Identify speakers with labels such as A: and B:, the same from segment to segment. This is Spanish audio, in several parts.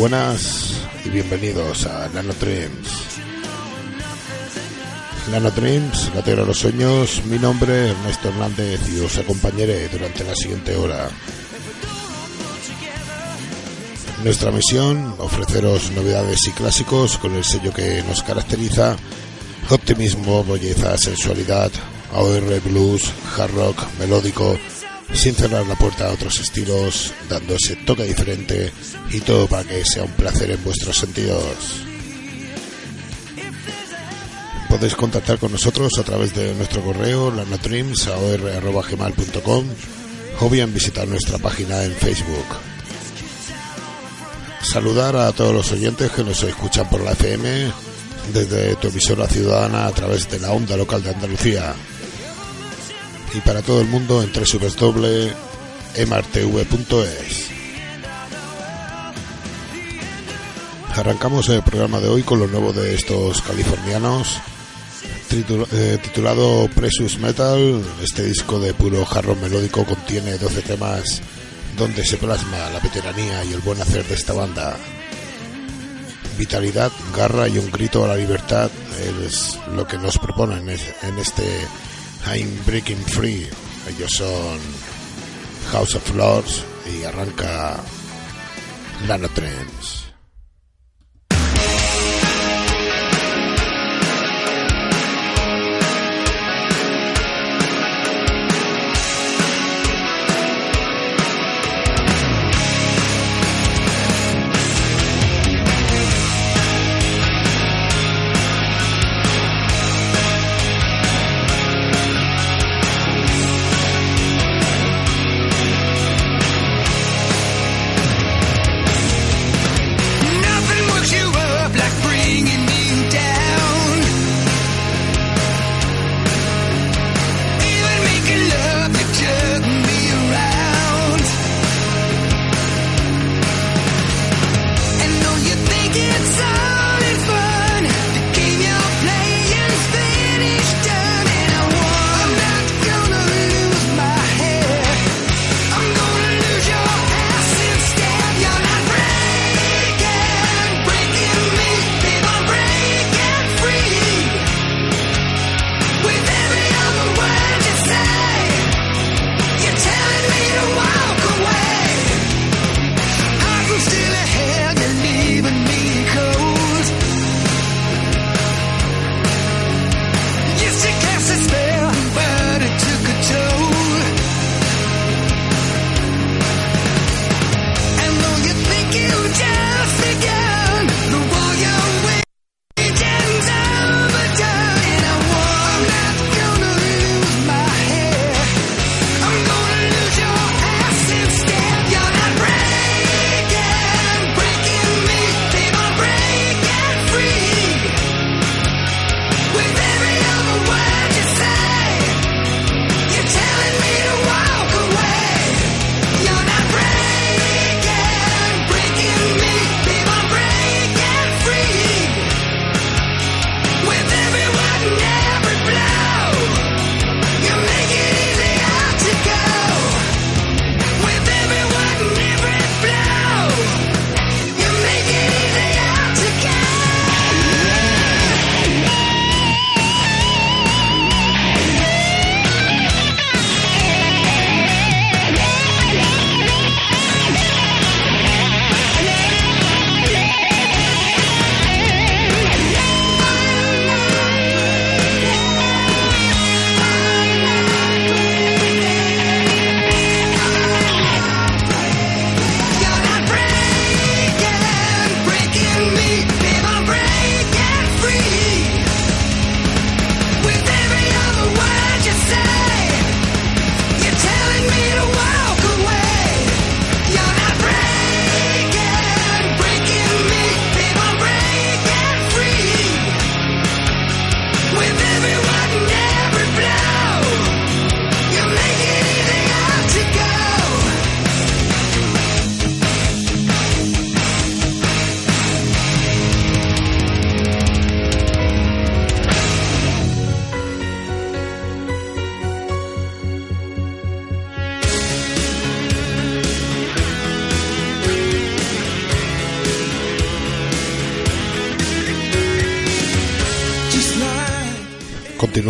A: buenas y bienvenidos a Nano Dreams. Nano la tierra de los sueños, mi nombre es Ernesto Hernández y os acompañaré durante la siguiente hora. Nuestra misión, ofreceros novedades y clásicos con el sello que nos caracteriza, optimismo, belleza, sensualidad, AOR, blues, hard rock, melódico, sin cerrar la puerta a otros estilos, dando ese toque diferente y todo para que sea un placer en vuestros sentidos. Podéis contactar con nosotros a través de nuestro correo lanotrimsaor.gmail.com o bien visitar nuestra página en Facebook. Saludar a todos los oyentes que nos escuchan por la FM desde tu emisora ciudadana a través de la onda local de Andalucía y para todo el mundo en www.emartv.es. Arrancamos el programa de hoy con lo nuevo de estos californianos, eh, titulado Precious Metal. Este disco de puro jarrón melódico contiene 12 temas donde se plasma la veteranía y el buen hacer de esta banda. Vitalidad, garra y un grito a la libertad es lo que nos proponen en este I'm Breaking Free. Ellos son House of Lords y arranca Nanotrends.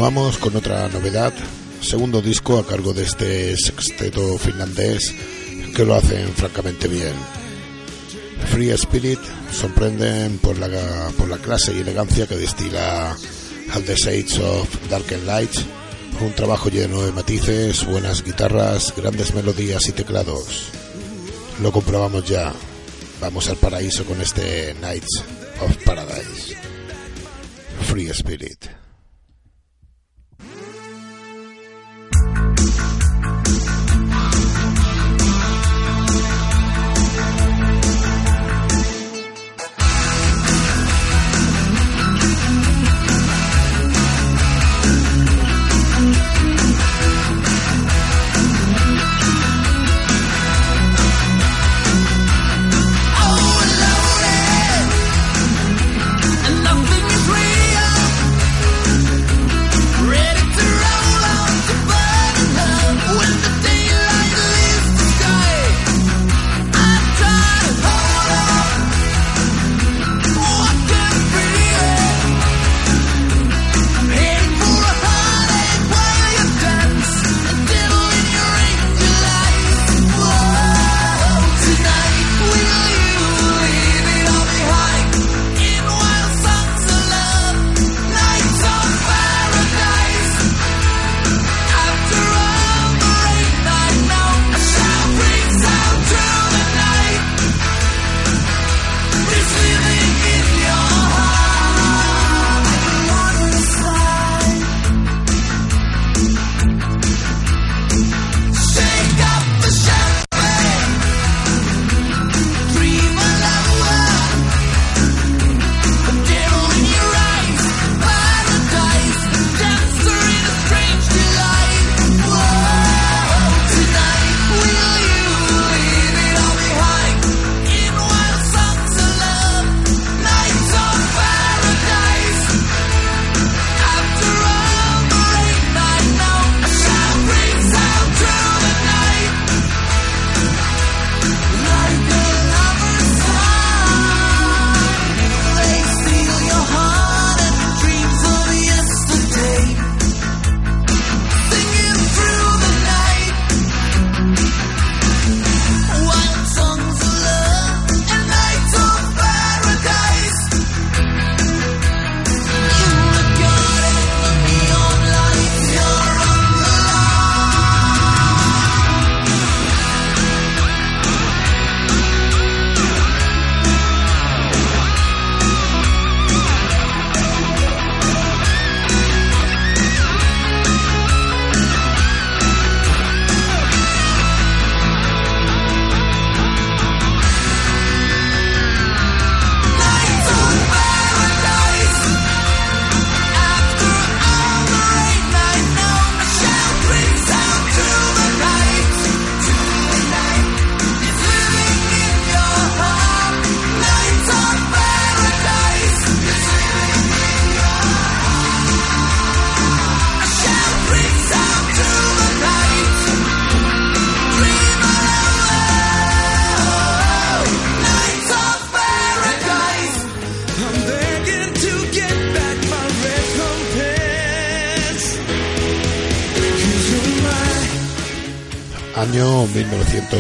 B: Continuamos con otra novedad, segundo disco a cargo de este sexteto finlandés que lo hacen francamente bien. Free Spirit sorprenden por la, por la clase y elegancia que destila At the Shades of Dark and Light, un trabajo lleno de matices, buenas guitarras, grandes melodías y teclados. Lo comprobamos ya. Vamos al paraíso con este Nights of Paradise. Free Spirit.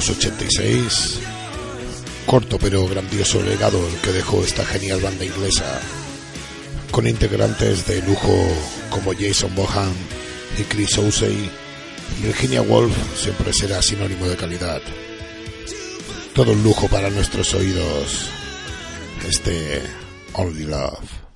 B: 1986. Corto pero grandioso legado el que dejó esta genial banda inglesa, con integrantes de lujo como Jason Bohan y Chris O'Shea. Virginia Woolf siempre será sinónimo de calidad. Todo un lujo para nuestros oídos. Este Only Love.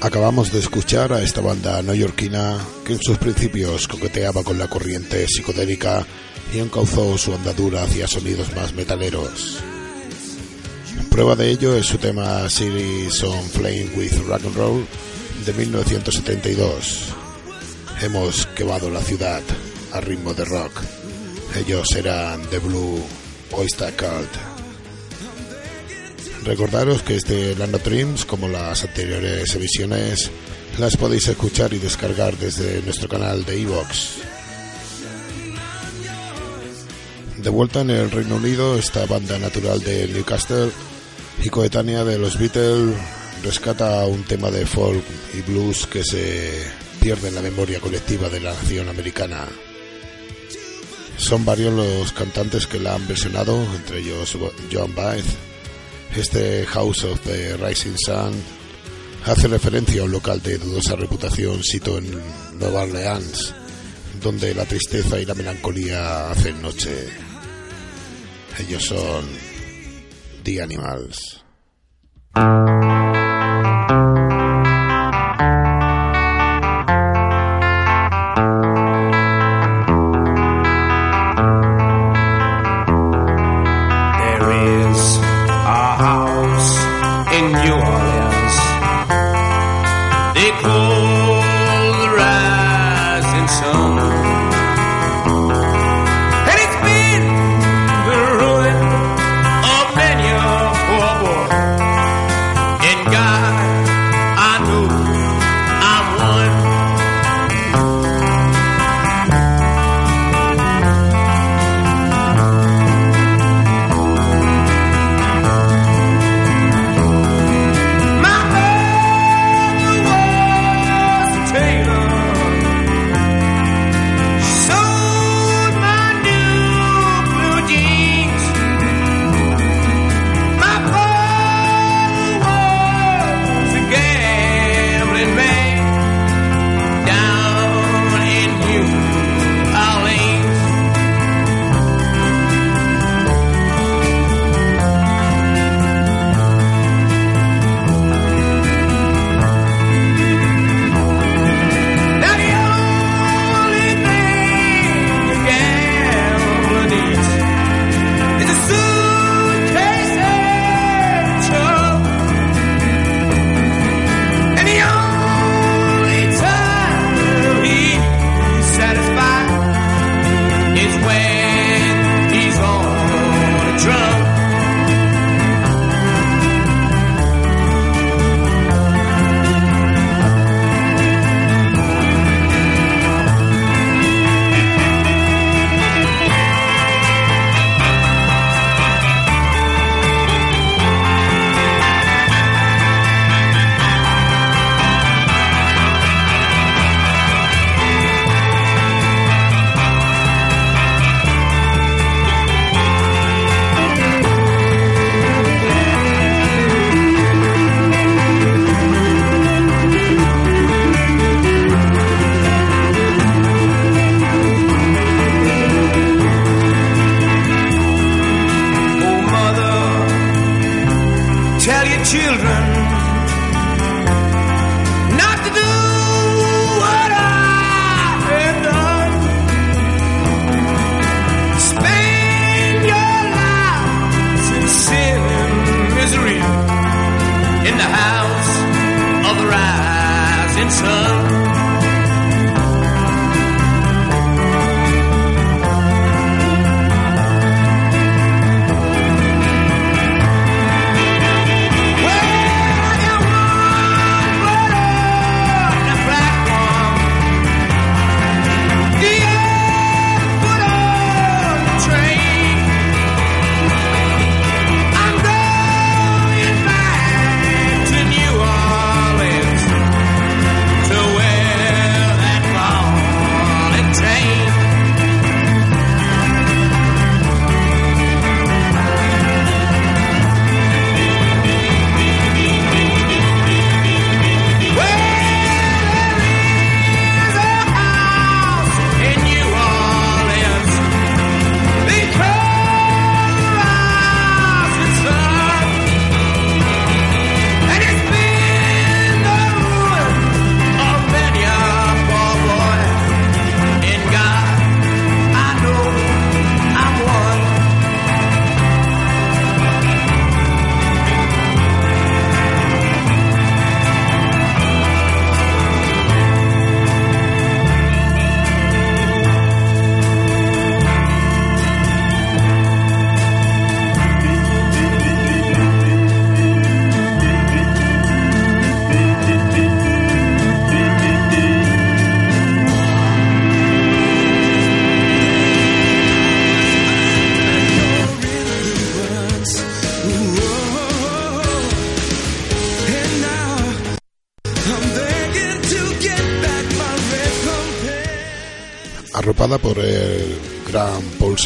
C: Acabamos de escuchar a esta banda neoyorquina que en sus principios coqueteaba con la corriente psicodélica y encauzó su andadura hacia sonidos más metaleros. Prueba de ello es su tema Series on Flame with Rock and Roll de 1972. Hemos quemado la ciudad a ritmo de rock. Ellos eran The Blue Oyster Cult. Recordaros que este Lando Dreams, como las anteriores emisiones, las podéis escuchar y descargar desde nuestro canal de Evox. De vuelta en el Reino Unido, esta banda natural de Newcastle y coetánea de los Beatles rescata un tema de folk y blues que se pierde en la memoria colectiva de la nación americana. Son varios los cantantes que la han versionado, entre ellos Joan Baez. Este House of the Rising Sun hace referencia a un local de dudosa reputación sito en Nueva Orleans, donde la tristeza y la melancolía hacen noche. Ellos son The Animals.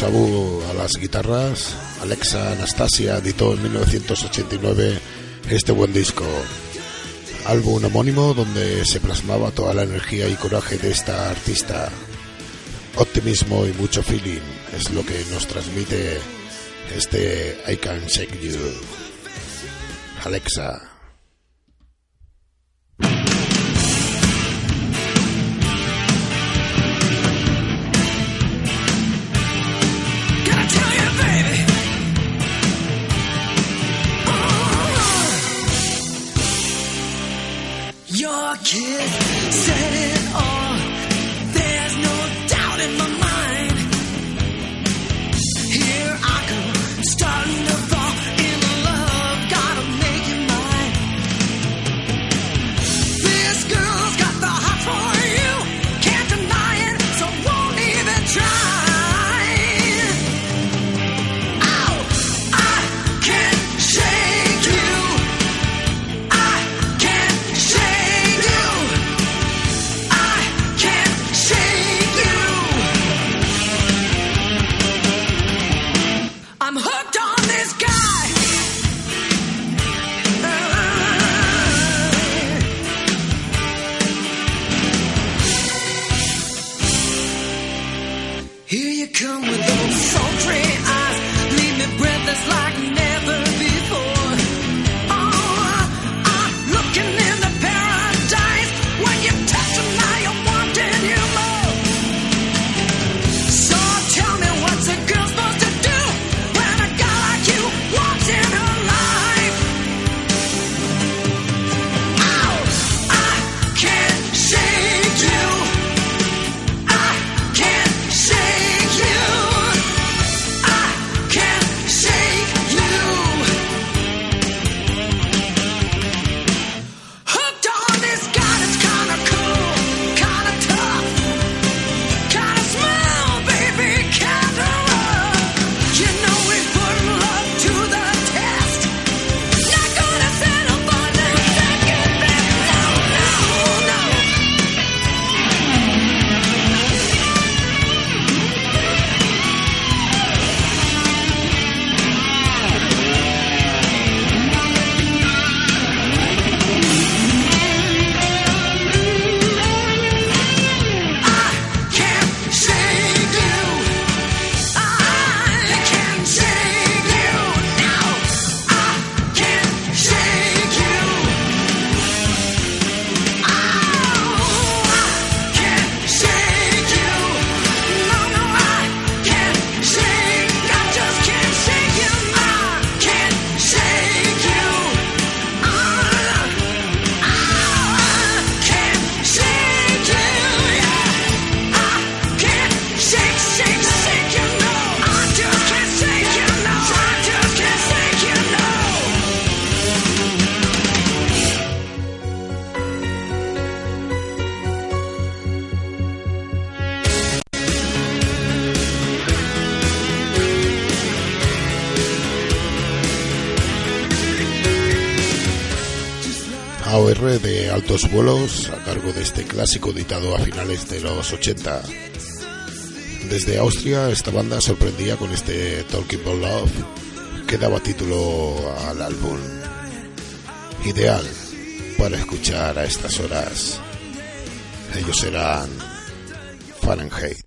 B: Sabu a las guitarras, Alexa Anastasia editó en 1989 este buen disco, álbum homónimo donde se plasmaba toda la energía y coraje de esta artista. Optimismo y mucho feeling es lo que nos transmite este I Can Shake You. Alexa. vuelos a cargo de este clásico editado a finales de los 80. Desde Austria, esta banda sorprendía con este Talking About Love que daba título al álbum. Ideal para escuchar a estas horas. Ellos serán Fahrenheit.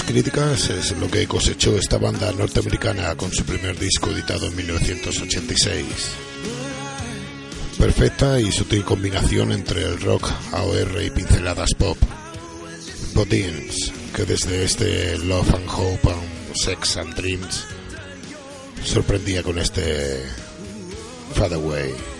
A: Críticas es lo que cosechó esta banda norteamericana con su primer disco editado en 1986. Perfecta y sutil combinación entre el rock, AOR y pinceladas pop. Bodins, que desde este Love and Hope and Sex and Dreams sorprendía con este Fade Away.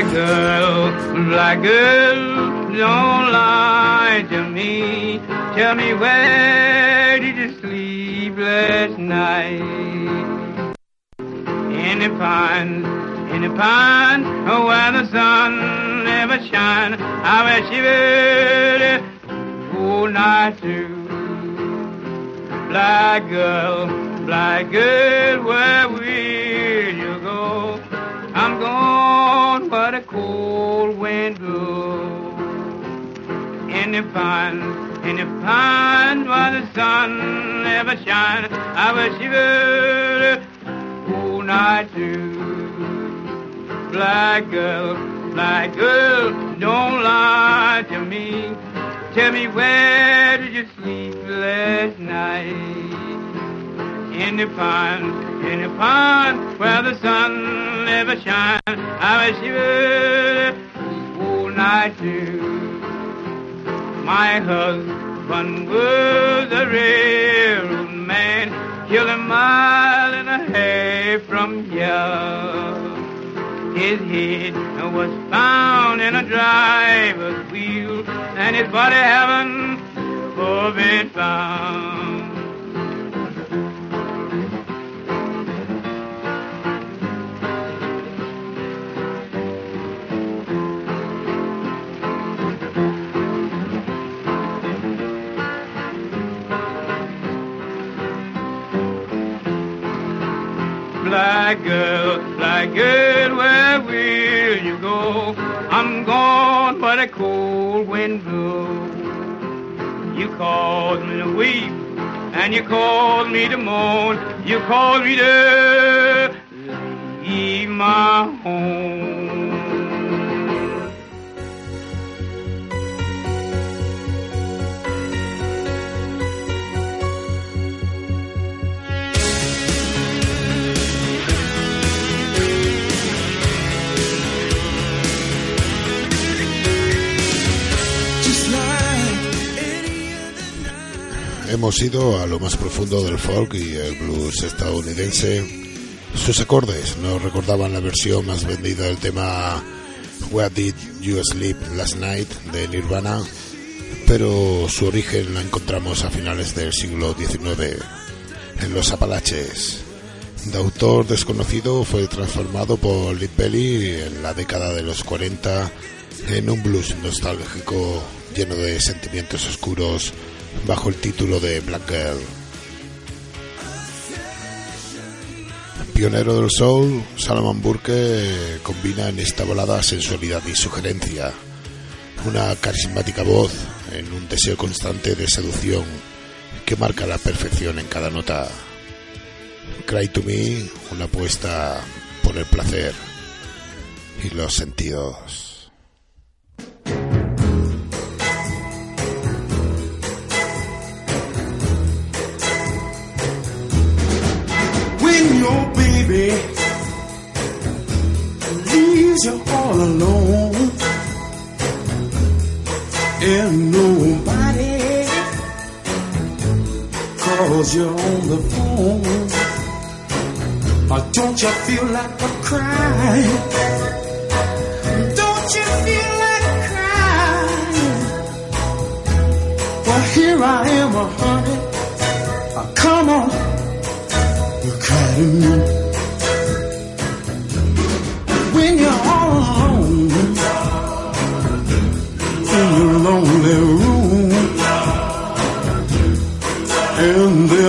D: Black girl, black girl, don't lie to me. Tell me where did you sleep last night? In the pond, in the pond, oh, where the sun never shine. I you would oh, all night through. Black girl, black girl, where will you go? I'm gone where a cold wind blows. In the pond, in the pond where the sun never shines. I you would all night through. Black girl, black girl, don't lie to me. Tell me where did you sleep last night? In the pond, in the pond where the sun never shines. I wish you all night too. My husband was a railroad man, killed a mile and a half from here. His head was found in a driver's wheel, and his body haven't been found. Black girl, black girl, where will you go? I'm gone where the cold wind blows. You called me to weep, and you called me to mourn. You called me to leave my home.
A: Hemos ido a lo más profundo del folk y el blues estadounidense. Sus acordes nos recordaban la versión más vendida del tema Where Did You Sleep Last Night de Nirvana, pero su origen la encontramos a finales del siglo XIX en los Apalaches. De autor desconocido fue transformado por Lead Belly en la década de los 40 en un blues nostálgico lleno de sentimientos oscuros bajo el título de Black Girl. Pionero del soul, Salomon Burke combina en esta balada sensualidad y sugerencia, una carismática voz en un deseo constante de seducción que marca la perfección en cada nota. Cry to Me, una apuesta por el placer y los sentidos.
E: Leaves you all alone and nobody calls you on the phone. Or don't you feel like a crying? Don't you feel like crying? Well, here I am, honey. Come on you cry to me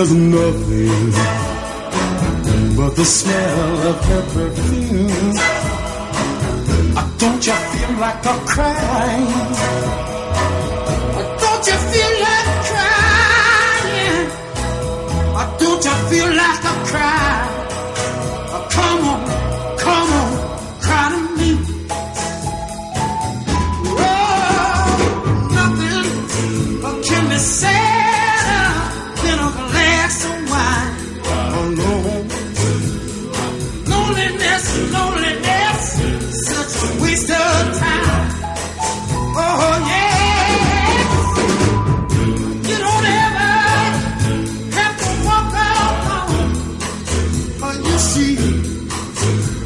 E: there's nothing but the smell of her perfume. Don't you feel like a crying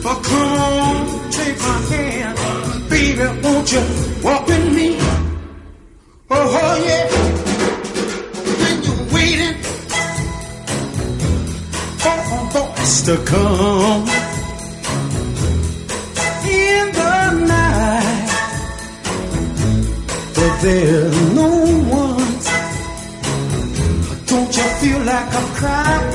E: But come on, take my hand. Baby, won't you walk with me? Oh, oh, yeah. When you're waiting for a voice to come. In the night. But there's no one. Don't you feel like I'm crying?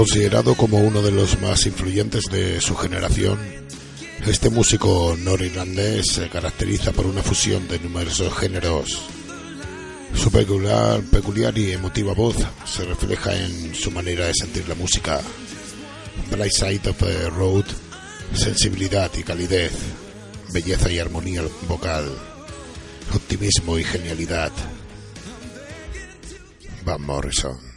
C: Considerado como uno de los más influyentes de su generación, este músico norirlandés se caracteriza por una fusión de numerosos géneros. Su peculiar, peculiar y emotiva voz se refleja en su manera de sentir la música. Bright Side of the Road, sensibilidad y calidez, belleza y armonía vocal, optimismo y genialidad. Van Morrison.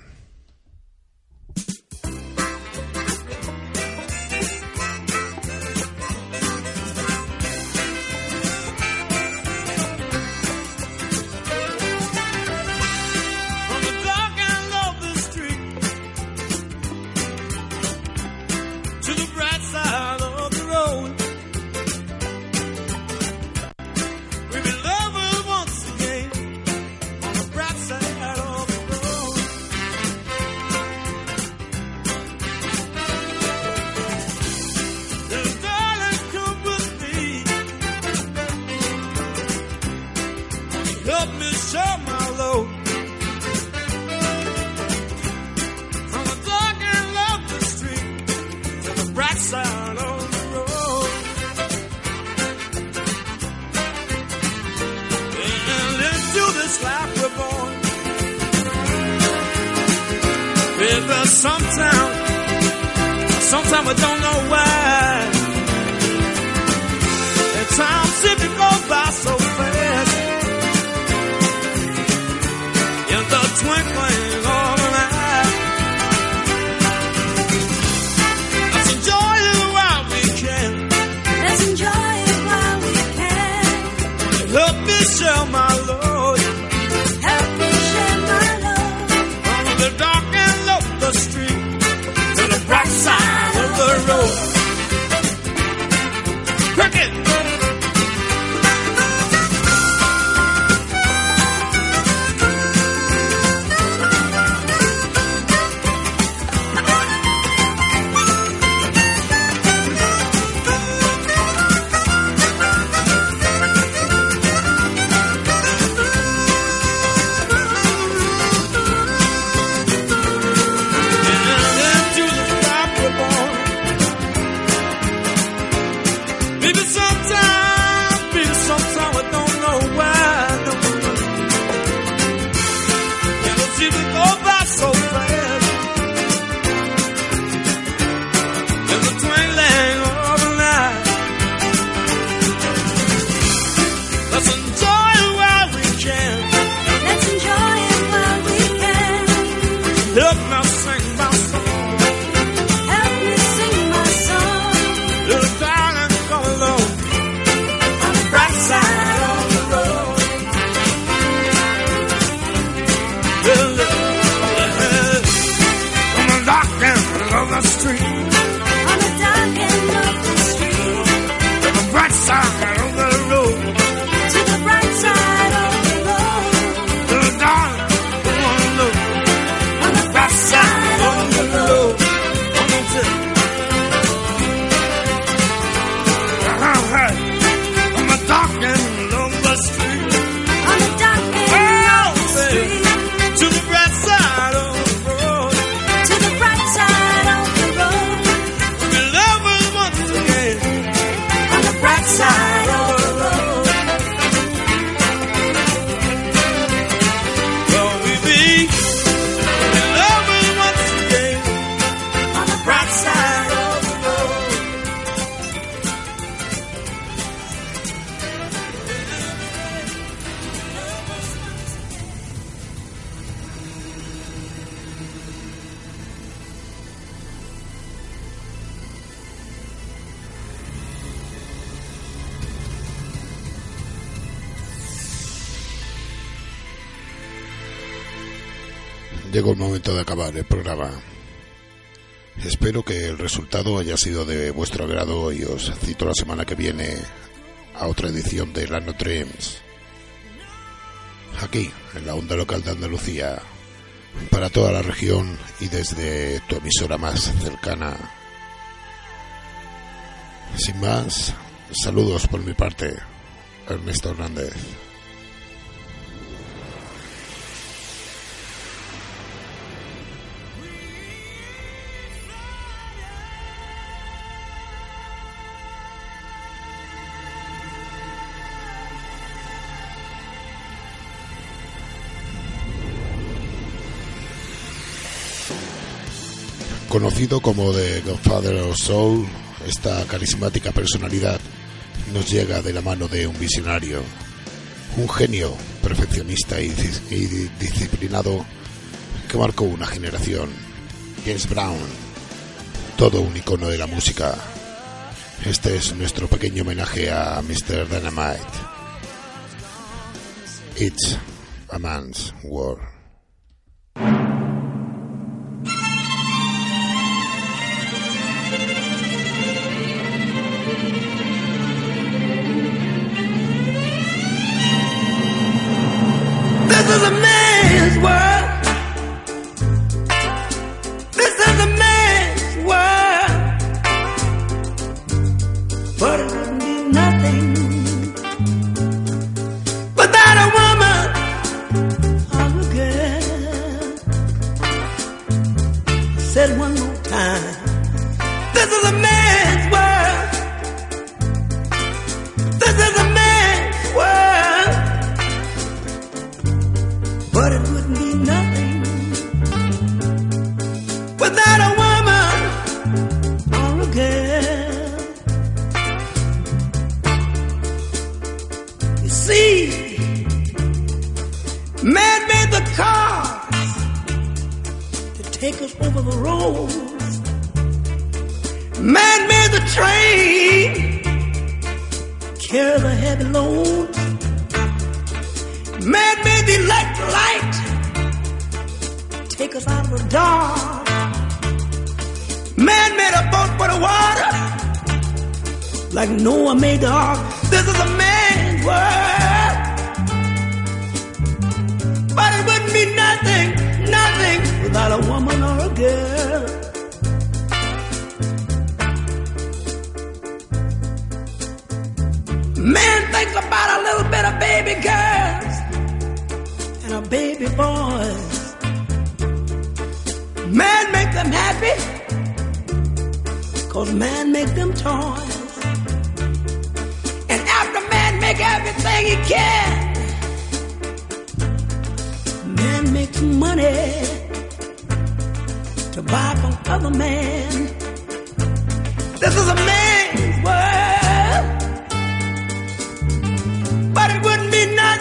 A: Momento de acabar el programa. Espero que el resultado haya sido de vuestro agrado y os cito la semana que viene a otra edición de Lano Dreams. Aquí, en la onda local de Andalucía, para toda la región y desde tu emisora más cercana. Sin más, saludos por mi parte, Ernesto Hernández. Conocido como The Godfather of Soul, esta carismática personalidad nos llega de la mano de un visionario, un genio perfeccionista y, disciplinado que marcó una generación, James Brown, todo un icono de la música. Este es nuestro pequeño homenaje a Mr. Dynamite. It's a man's world.
B: Man about a little bit of baby girls and a baby boys. Man make them happy, cause man make them toys. And after man make everything he can, man makes money to buy from other man. This is a man's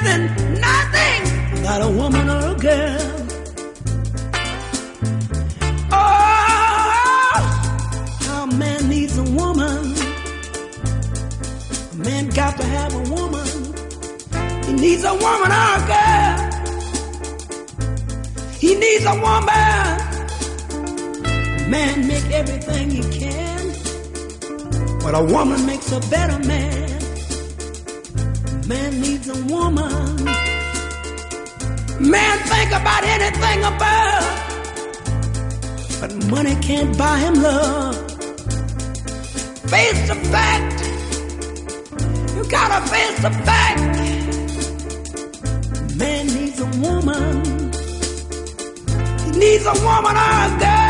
B: nothing, nothing without a woman or a girl. Oh, a man needs a woman. A man got to have a woman. He needs a woman or a girl. He needs a woman. Man make everything he can. But a woman makes a better man. Man needs a woman. Man think about anything above. But money can't buy him love. Face the fact. You gotta face the fact. Man needs a woman. He needs a woman or a girl.